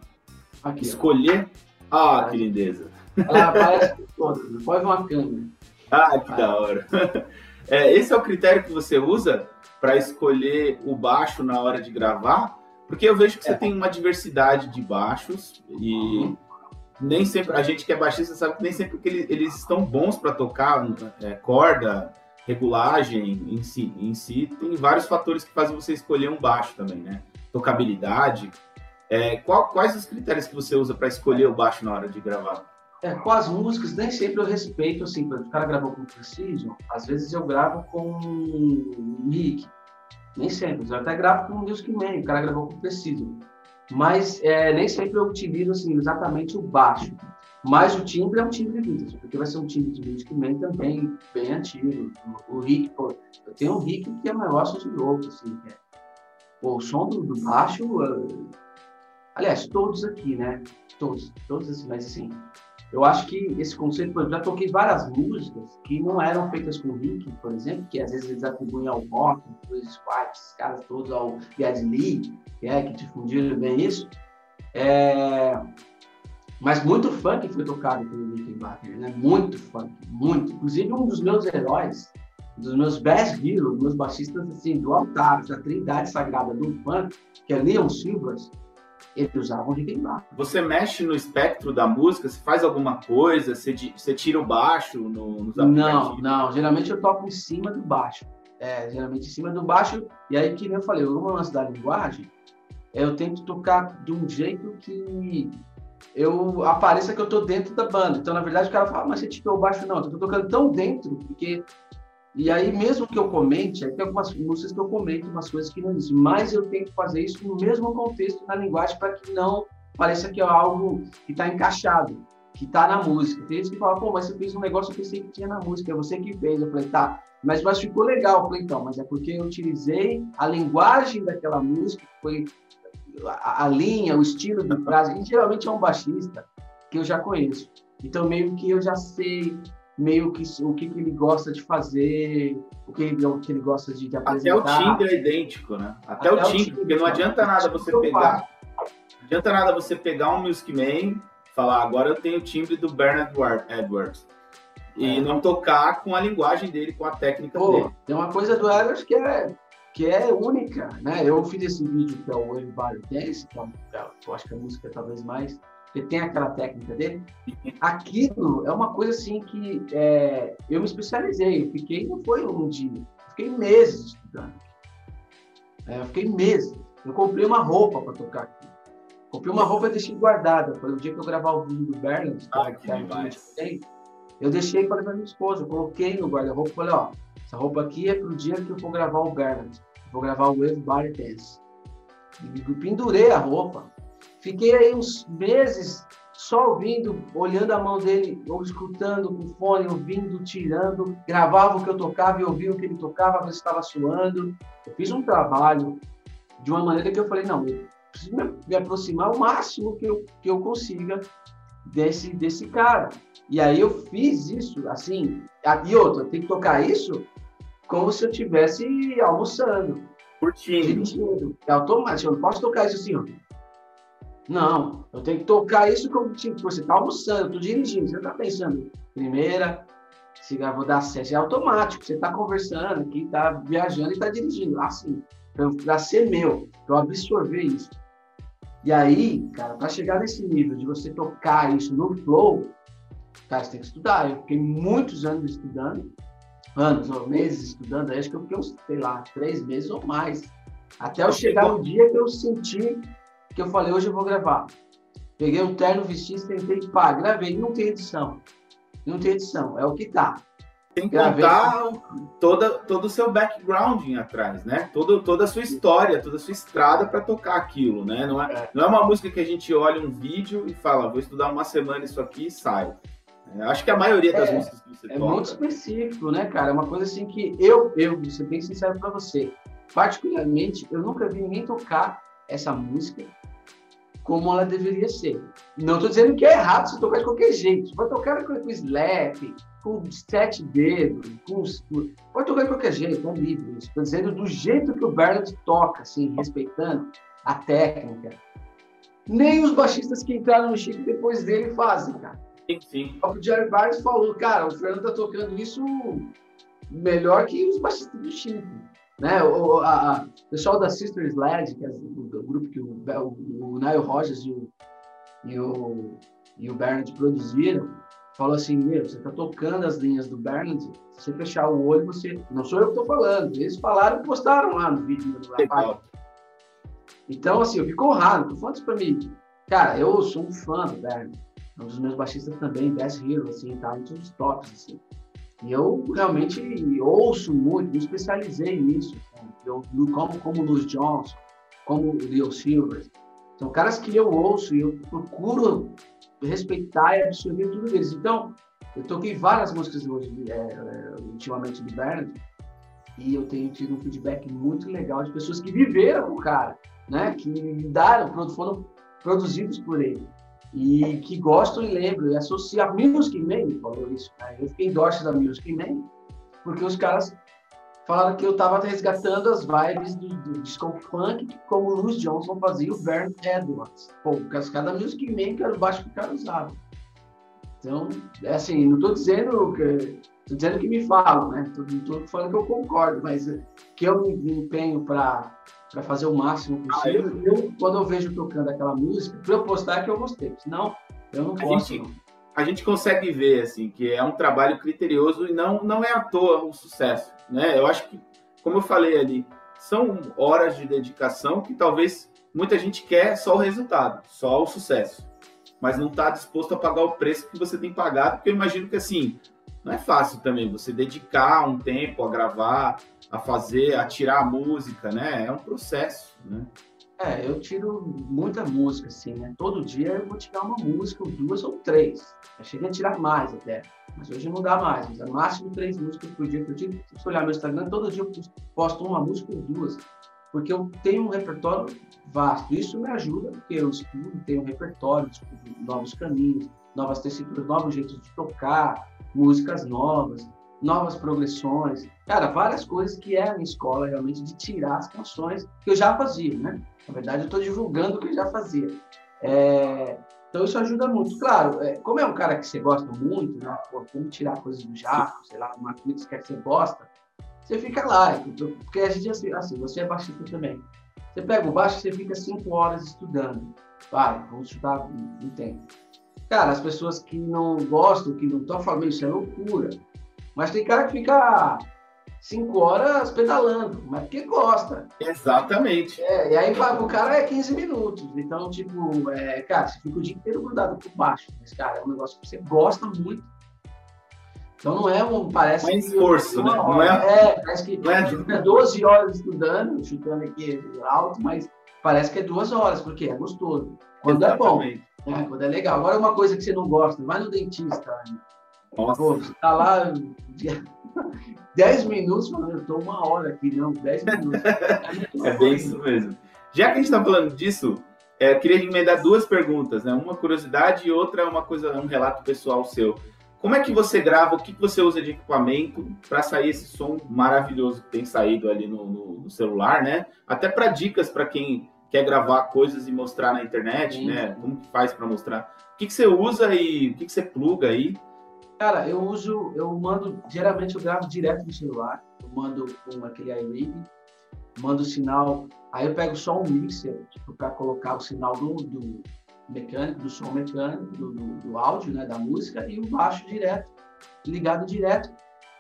escolher? Ó. Ah, que lindeza. Ela aparece todas, pode uma câmera. Ah, que ah. da hora. É, esse é o critério que você usa para escolher o baixo na hora de gravar? Porque eu vejo que é. você tem uma diversidade de baixos e uhum nem sempre a gente que é baixista sabe que nem sempre que eles, eles estão bons para tocar é, corda, regulagem em si, em si tem vários fatores que fazem você escolher um baixo também, né? Tocabilidade. É, qual, quais os critérios que você usa para escolher o baixo na hora de gravar? É, com as músicas, nem sempre eu respeito, assim, o cara gravou com Precision, às vezes eu gravo com Nick, nem sempre, eu até gravo com Music Man, o cara gravou com Precision, mas é, nem sempre eu utilizo, assim, exatamente o baixo, mas o timbre é um timbre vintage, porque vai ser um timbre de Music Man também bem antigo, o, Rick, pô, eu tenho um Rick que é maior som de louco, assim, é, o som do, do baixo, uh, aliás, todos aqui, né, todos, todos assim, mas assim, eu acho que esse conceito, eu já toquei várias músicas que não eram feitas com Rick, por exemplo, que às vezes eles atribuem ao rock, os White, esses caras todos, ao Gad Lee, que, é, que difundiram bem isso. É... Mas muito funk foi tocado pelo Rickenbacker, né? Muito funk, muito. Inclusive um dos meus heróis, dos meus best heroes, meus baixistas assim, do altar, da trindade sagrada do funk, que é Leon Silvers, eles usavam Rickenbacker. Você mexe no espectro da música? Você faz alguma coisa? Você, você tira o baixo no, nos Não, não. Geralmente eu toco em cima do baixo. É, geralmente em cima do baixo. E aí, que nem eu falei, o lance da linguagem, eu tento tocar de um jeito que eu apareça que eu tô dentro da banda. Então, na verdade, o cara fala, ah, mas você tirou o baixo? Não, eu tô tocando tão dentro, porque e aí, mesmo que eu comente, tem algumas músicas que eu comento umas coisas que não existem, mas eu tenho que fazer isso no mesmo contexto na linguagem para que não pareça que é algo que está encaixado, que está na música. Tem gente que fala, pô, mas você fez um negócio que eu pensei que tinha na música, é você que fez. Eu falei, tá, mas, mas ficou legal. Eu falei, então, mas é porque eu utilizei a linguagem daquela música, que foi a, a linha, o estilo do frase, e geralmente é um baixista que eu já conheço. Então, meio que eu já sei meio que o que, que ele gosta de fazer, o que ele, o que ele gosta de, de apresentar. Até o timbre é idênco, né? Até, Até o timbre, porque não adianta nada você pegar. Não adianta nada você pegar um Music Man falar, agora eu tenho o timbre do Bernard Edwards. E é. não tocar com a linguagem dele, com a técnica Pô, dele. Tem uma coisa do Edwards que é, que é única, né? Eu fiz esse vídeo que é o Everybody Dance, que é, eu acho que a música talvez mais ele tem aquela técnica dele. Aquilo é uma coisa assim que é, eu me especializei. Eu fiquei, não foi um dia, fiquei meses estudando. É, eu fiquei meses. Eu comprei uma roupa para tocar aqui. Comprei uma roupa e deixei guardada. Foi o dia que eu gravar o vídeo do Bernard, ah, que é eu deixei para minha esposa. Eu coloquei no guarda-roupa e falei: ó, essa roupa aqui é para o dia que eu vou gravar o Bernard. vou gravar o Wave Body Dance. E pendurei a roupa Fiquei aí uns meses só ouvindo, olhando a mão dele, ou escutando com fone, ouvindo, tirando, gravava o que eu tocava e ouvia o que ele tocava, mas estava suando. Eu fiz um trabalho de uma maneira que eu falei, não, eu preciso me aproximar o máximo que eu, que eu consiga desse, desse cara. E aí eu fiz isso, assim, e outra, tem que tocar isso como se eu estivesse almoçando. Curtindo. Dirigindo. É automático, eu não posso tocar isso assim, ó não, eu tenho que tocar isso como tipo, você está almoçando, eu estou dirigindo, você está pensando, primeira, se vou dar acesso, é automático, você está conversando aqui, está viajando e está dirigindo, assim, para ser meu, para eu absorver isso. E aí, cara, para chegar nesse nível de você tocar isso no flow, cara, você tem que estudar. Eu fiquei muitos anos estudando, anos ou meses estudando, acho que eu fiquei uns, sei lá, três meses ou mais. Até eu chegar no dia que eu senti que eu falei, hoje eu vou gravar. Peguei um terno, vesti, tentei, pá, gravei. Não tem edição. Não tem edição, é o que tá. Tem que contar toda, todo o seu background atrás, né? Todo, toda a sua história, toda a sua estrada para tocar aquilo, né? Não é, é, não é uma música que a gente olha um vídeo e fala, vou estudar uma semana isso aqui e sai. É, acho que a maioria das é, músicas que você é toca... É muito específico, né, cara? É uma coisa assim que eu, eu, vou ser bem sincero para você, particularmente, eu nunca vi ninguém tocar essa música como ela deveria ser. Não estou dizendo que é errado se tocar de qualquer jeito. Você pode tocar com slap, com sete dedos, com, pode tocar de qualquer jeito, é livre. Estou dizendo do jeito que o Bernard toca, assim, respeitando a técnica. Nem os baixistas que entraram no Chico depois dele fazem, cara. Sim, sim. O Jerry Barnes falou, cara, o Fernando tá tocando isso melhor que os baixistas do Chico. Né? O a, a, pessoal da Sister Sled, que é o, o grupo que o, o, o Nile Rogers e o, e o, e o Bernard produziram, falou assim, meu, você está tocando as linhas do Bernard, se você fechar o olho, você... Não sou eu que estou falando, eles falaram e postaram lá no vídeo do rapaz. Então, assim, eu fico honrado, tô falando isso para mim. Cara, eu sou um fã do Bernard. um dos meus baixistas também, Bass Hero, assim, tá entre os tops, assim. E eu realmente ouço muito, me especializei nisso. Assim. Eu, como, como Louis Johnson, como Leo Silver. São caras que eu ouço e eu procuro respeitar e absorver tudo deles. Então, eu toquei várias músicas hoje, é, é, ultimamente do Bernard e eu tenho tido um feedback muito legal de pessoas que viveram o cara, né? Que lidaram, foram produzidos por ele e que gostam e lembram e associam a Music Man, falou isso. Né? Eu fiquei endorse da Music Man porque os caras falaram que eu estava resgatando as vibes do, do disco funk, como o Louis Johnson fazia o Bernd Edwards. Pô, cascada Music Man que era o baixo que o cara usava. Então, é assim, não estou dizendo que estou dizendo que me falam, né? Não estou falando que eu concordo, mas que eu me empenho para para fazer o máximo possível. Ah, eu... eu... quando eu vejo tocando aquela música, para eu postar é que eu gostei, senão eu não posso. A gente, a gente consegue ver assim que é um trabalho criterioso e não não é à toa um sucesso, né? Eu acho que, como eu falei ali, são horas de dedicação que talvez muita gente quer só o resultado, só o sucesso mas não está disposto a pagar o preço que você tem pagado, porque eu imagino que assim, não é fácil também você dedicar um tempo a gravar, a fazer, a tirar a música, né? É um processo, né? É, eu tiro muita música, assim, né? Todo dia eu vou tirar uma música, ou duas ou três. Eu cheguei a tirar mais até, mas hoje não dá mais. Mas é máximo três músicas por dia que eu tiro. Se você olhar meu Instagram, todo dia eu posto uma música ou duas porque eu tenho um repertório vasto. Isso me ajuda, porque eu estudo, tenho um repertório, novos caminhos, novas tessituras, novos jeitos de tocar, músicas novas, novas progressões. Cara, várias coisas que é a minha escola realmente de tirar as canções que eu já fazia, né? Na verdade, eu estou divulgando o que eu já fazia. É... Então, isso ajuda muito. Claro, é, como é um cara que você gosta muito, né? Pô, como tirar coisas do jaco, sei lá, uma coisa que você gosta, você fica lá. Porque a gente, assim, assim, você é baixista também. Você pega o baixo e você fica cinco horas estudando. Vai, vamos estudar um tempo. Cara, as pessoas que não gostam, que não estão falando isso é loucura. Mas tem cara que fica cinco horas pedalando, mas porque gosta. Exatamente. É, e aí o cara é 15 minutos. Então, tipo, é, cara, você fica o dia inteiro grudado por baixo. Mas, cara, é um negócio que você gosta muito então não é um. Parece. É esforço, né? Não é, é, parece que não é... fica 12 horas estudando, chutando aqui alto, mas parece que é duas horas, porque é gostoso. Quando Exatamente. é bom. Né? Quando é legal. Agora, uma coisa que você não gosta, vai no dentista. Né? Nossa. Você tá lá 10 minutos, mano, eu tô uma hora aqui, não, 10 minutos. é bem isso mesmo. Já que a gente tá falando disso, é, eu queria emendar duas perguntas, né? Uma curiosidade e outra uma coisa, um relato pessoal seu. Como é que você grava? O que você usa de equipamento para sair esse som maravilhoso que tem saído ali no, no, no celular, né? Até para dicas para quem quer gravar coisas e mostrar na internet, Sim. né? Como que faz para mostrar? O que, que você usa e o que, que você pluga aí? Cara, eu uso, eu mando, geralmente eu gravo direto no celular, eu mando com aquele iRig, mando o sinal, aí eu pego só um mixer, tipo, para colocar o sinal do, do mecânico, do som mecânico, do, do, do, áudio, né, da música, e o baixo direto, ligado direto.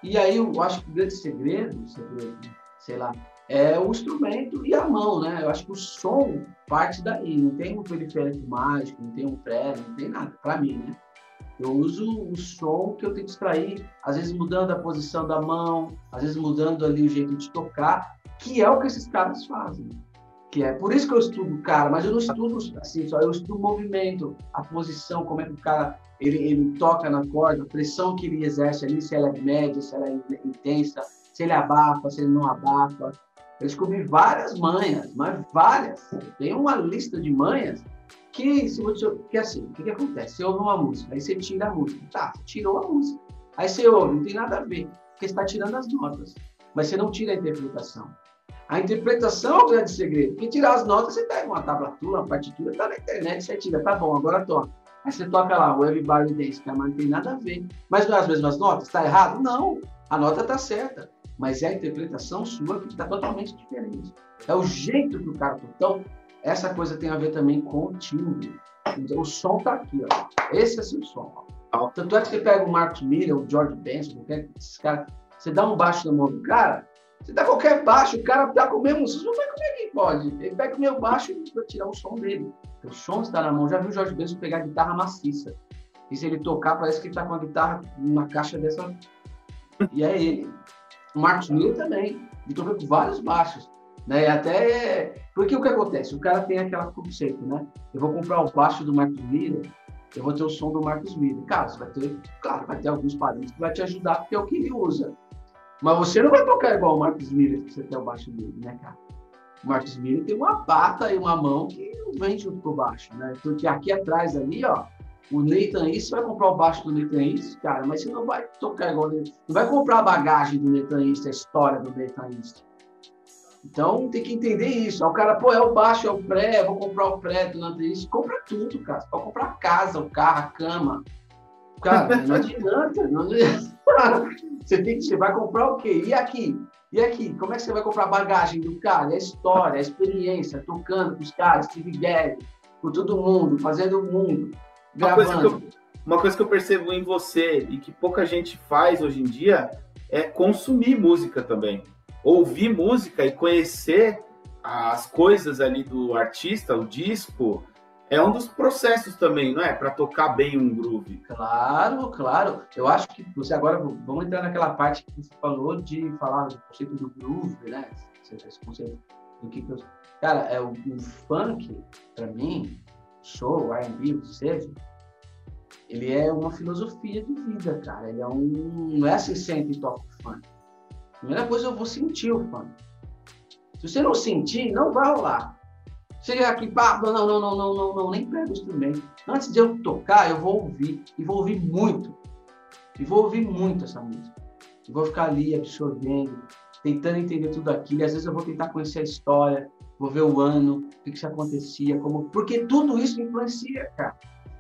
E aí eu acho que o grande segredo, segredo, sei lá, é o instrumento e a mão, né? Eu acho que o som parte daí, não tem um periférico mágico, não tem um pré, não tem nada, para mim, né? Eu uso o som que eu tenho que extrair, às vezes mudando a posição da mão, às vezes mudando ali o jeito de tocar, que é o que esses caras fazem que é por isso que eu estudo o cara, mas eu não estudo assim só, eu estudo o movimento, a posição, como é que o cara ele, ele toca na corda, a pressão que ele exerce ali, se ela é média, se ela é intensa, se ele abafa, se ele não abafa. Eu descobri várias manhas, mas várias. Tem uma lista de manhas que, se você, que assim, o que, que acontece? Você ouve uma música, aí você tira a música, tá? Tirou a música. Aí você ouve, não tem nada a ver, porque você está tirando as notas, mas você não tira a interpretação. A interpretação é o grande segredo. Porque tirar as notas, você pega uma tablatura, uma partitura, tá na internet, você tira, tá bom, agora toca. Aí você toca lá, o Everybody Dance, que não tem nada a ver. Mas não é as mesmas notas? Está errado? Não, a nota está certa. Mas é a interpretação sua que está totalmente diferente. É o jeito que o cara Então, essa coisa tem a ver também com o timbre. O som está aqui, ó. Esse é seu som. Ó. Tanto é que você pega o Marcos Miller, o George Benson, qualquer esses caras, você dá um baixo na mão do cara, você dá qualquer baixo, o cara tá com o mesmo som, mas como é que pode? Ele pega o meu baixo para tirar o som dele. O som está na mão. Já viu o Jorge Benson pegar guitarra maciça? E se ele tocar, parece que ele tá com a guitarra numa caixa dessa. E é ele. O Marcos Miller também. Ele toca com vários baixos. Né? Até. Porque o que acontece? O cara tem aquela conceito, né? Eu vou comprar o baixo do Marcos Miller, eu vou ter o som do Marcos Miller. Cara, você vai ter, claro, vai ter alguns padrinhos que vai te ajudar, porque é o que ele usa. Mas você não vai tocar igual o Marcos Miller se você tem o baixo dele, né, cara? O Marcos Miller tem uma pata e uma mão que não vem junto com o baixo, né? Porque aqui atrás ali, ó, o Nathan East, vai comprar o baixo do Nathan East, cara, mas você não vai tocar igual ele. Não vai comprar a bagagem do Nathan East, a história do Nathan East. Então tem que entender isso. Aí o cara, pô, é o baixo, é o pré, vou comprar o pré do East. Compra tudo, cara. Você pode comprar a casa, o carro, a cama. Cara, não adianta. Não adianta. você, tem que, você vai comprar o quê? E aqui? E aqui? Como é que você vai comprar a bagagem do cara? A história, a experiência, tocando com os caras, Steve Gadd, com todo mundo, fazendo o mundo. Eu, uma coisa, que eu, percebo em você e que pouca gente faz hoje em dia é consumir música também. Ouvir música e conhecer as coisas ali do artista, o disco, é um dos processos também, não é? Para tocar bem um groove. Claro, claro. Eu acho que você agora vamos entrar naquela parte que você falou de falar do conceito do groove, né? Esse conceito do que, eu... cara, é o, o funk para mim show, R&B, o que seja, ele é uma filosofia de vida, cara. Ele é um. Não é assim sempre toca funk. Primeira coisa, eu vou sentir o. Se você não sentir, não vai rolar. Chega aqui, pá, não, não, não, não, não, não, nem pega o instrumento. Antes de eu tocar, eu vou ouvir. E vou ouvir muito. E vou ouvir muito essa música. E vou ficar ali absorvendo, tentando entender tudo aquilo. E às vezes eu vou tentar conhecer a história, vou ver o ano, o que, que acontecia, como, porque tudo isso influencia, cara.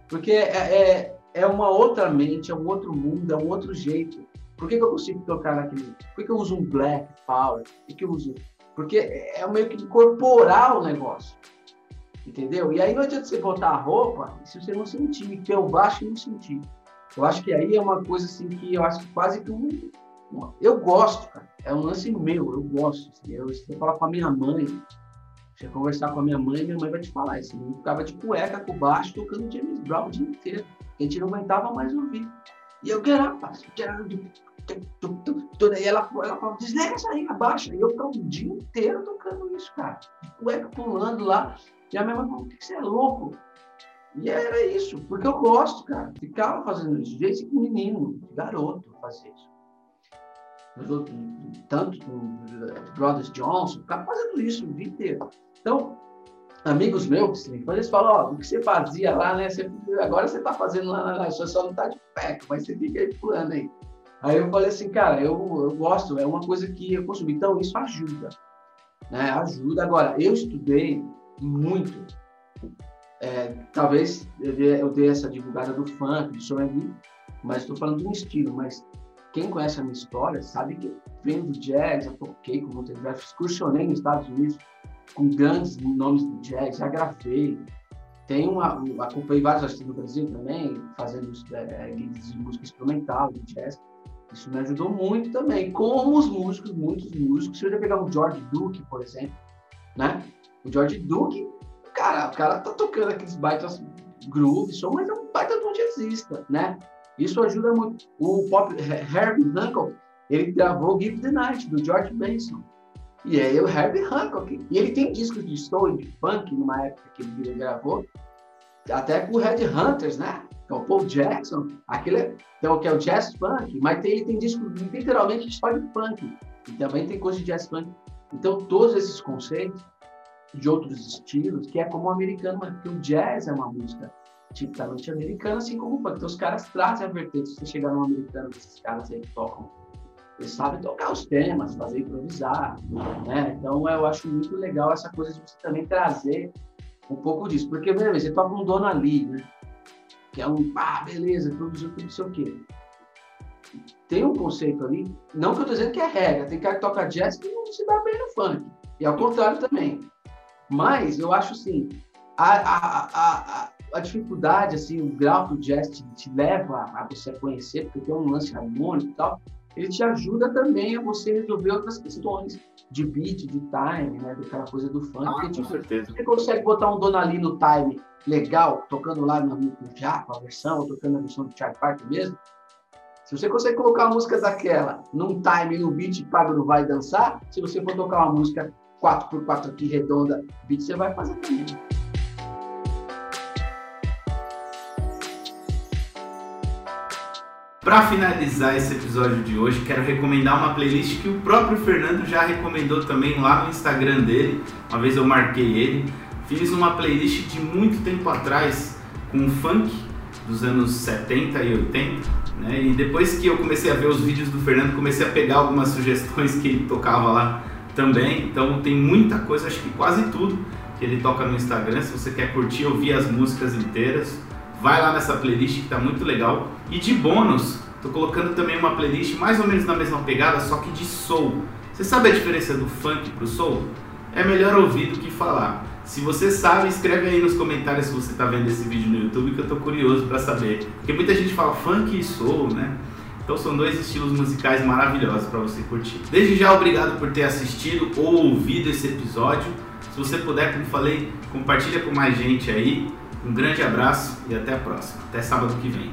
Porque é, é, é, uma outra mente, é um outro mundo, é um outro jeito. Por que, que eu consigo tocar naquele? Por que, que eu uso um black power? Por que, que eu uso? Porque é meio que incorporar o negócio. Entendeu? E aí não adianta você botar a roupa se você não sentir, ter o baixo e não sentir. Eu acho que aí é uma coisa assim que eu acho que quase que um. Eu gosto, cara. É um lance meu, eu gosto. Assim. Eu, eu falo com a minha mãe, você conversar com a minha mãe, minha mãe vai te falar. Esse menino ficava de cueca com baixo, tocando James Brown o dia inteiro. A gente não aguentava mais ouvir. E eu, get up. E ela, ela falava, desliga isso aí, abaixa. E eu ficava o dia inteiro tocando isso, cara. De cueca pulando lá. E a minha mãe falou, o que você é louco? E era isso, porque eu gosto, cara. Ficava fazendo isso. Desde que menino, garoto, fazer isso tanto com Brothers Johnson, ficava fazendo isso o dia inteiro. Então, amigos meus, quando eles falam, ó, o que você fazia lá, né? Você, agora você está fazendo lá, lá, você só não está de pé, mas você fica aí pulando aí. Aí eu falei assim, cara, eu, eu gosto, é uma coisa que eu consumi. Então, isso ajuda. Né? Ajuda. Agora, eu estudei muito. É, talvez eu dei, eu dei essa divulgada do funk, do som mas estou falando de um estilo, mas quem conhece a minha história sabe que venho do jazz, eu toquei com muita jazz, excursionei nos Estados Unidos com grandes nomes do jazz, já gravei. Tenho uma, acompanhei vários artistas no Brasil também, fazendo é, guias de música instrumental, de jazz. Isso me ajudou muito também. Como os músicos, muitos músicos. Se eu já pegar o George Duke, por exemplo, né? O George Duke, cara, o cara tá tocando aqueles baitas grooves, mas é um baita de um jazzista, né? Isso ajuda muito. O pop Herbie Hancock, ele gravou Give the Night, do George Benson. E aí o Herbie Hancock. E ele tem discos de soul, de funk, numa época que ele gravou, até com o Red Hunters, né? É o Paul Jackson, aquele então, que é o jazz funk, mas tem, ele tem discos literalmente só de funk. E também tem coisa de jazz funk. Então, todos esses conceitos de outros estilos, que é como o americano, porque o jazz é uma música tipicamente americana, assim como o funk. Então, os caras trazem a vertente. Se você chegar no americano, esses caras aí tocam, eles sabem tocar os temas, fazer improvisar, né? Então, eu acho muito legal essa coisa de você também trazer um pouco disso. Porque, beleza, você toca um Dona Lee, né? Que é um, ah, beleza, produziu tudo, não sei o quê. Tem um conceito ali, não que eu tô dizendo que é regra, tem cara que toca jazz que não se dá bem no funk. E ao contrário também. Mas eu acho assim, a, a, a, a dificuldade, assim, o grau que o jazz te, te, leva a você conhecer, porque tem um lance harmônico e tal, ele te ajuda também a você resolver outras questões de beat, de time, né? Daquela coisa do funk. Ah, com certeza. Você consegue botar um Dona Ali no time legal, tocando lá no, no Japa, a versão, ou tocando a versão do Charlie Park mesmo. Se você consegue colocar uma música daquela num time, no beat, Pablo vai dançar, se você for tocar uma música 4x4 aqui redonda, beat, você vai fazer também. Para finalizar esse episódio de hoje, quero recomendar uma playlist que o próprio Fernando já recomendou também lá no Instagram dele. Uma vez eu marquei ele. Fiz uma playlist de muito tempo atrás com funk dos anos 70 e 80. Né? E depois que eu comecei a ver os vídeos do Fernando, comecei a pegar algumas sugestões que ele tocava lá também. Então tem muita coisa, acho que quase tudo que ele toca no Instagram. Se você quer curtir, ouvir as músicas inteiras, vai lá nessa playlist que tá muito legal. E de bônus, tô colocando também uma playlist mais ou menos na mesma pegada, só que de soul. Você sabe a diferença do funk pro soul? É melhor ouvir do que falar. Se você sabe, escreve aí nos comentários se você está vendo esse vídeo no YouTube que eu tô curioso para saber. Porque muita gente fala funk e soul, né? Então são dois estilos musicais maravilhosos para você curtir. Desde já, obrigado por ter assistido ou ouvido esse episódio. Se você puder, como falei, compartilha com mais gente aí. Um grande abraço e até a próxima. Até sábado que vem.